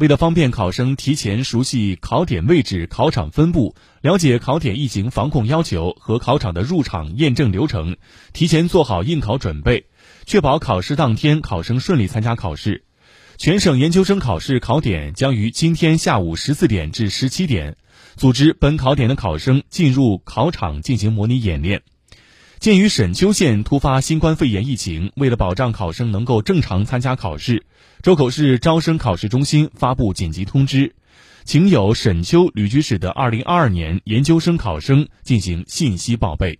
为了方便考生提前熟悉考点位置、考场分布，了解考点疫情防控要求和考场的入场验证流程，提前做好应考准备，确保考试当天考生顺利参加考试。全省研究生考试考点将于今天下午十四点至十七点，组织本考点的考生进入考场进行模拟演练。鉴于沈丘县突发新冠肺炎疫情，为了保障考生能够正常参加考试，周口市招生考试中心发布紧急通知，请有沈丘旅居史的2022年研究生考生进行信息报备。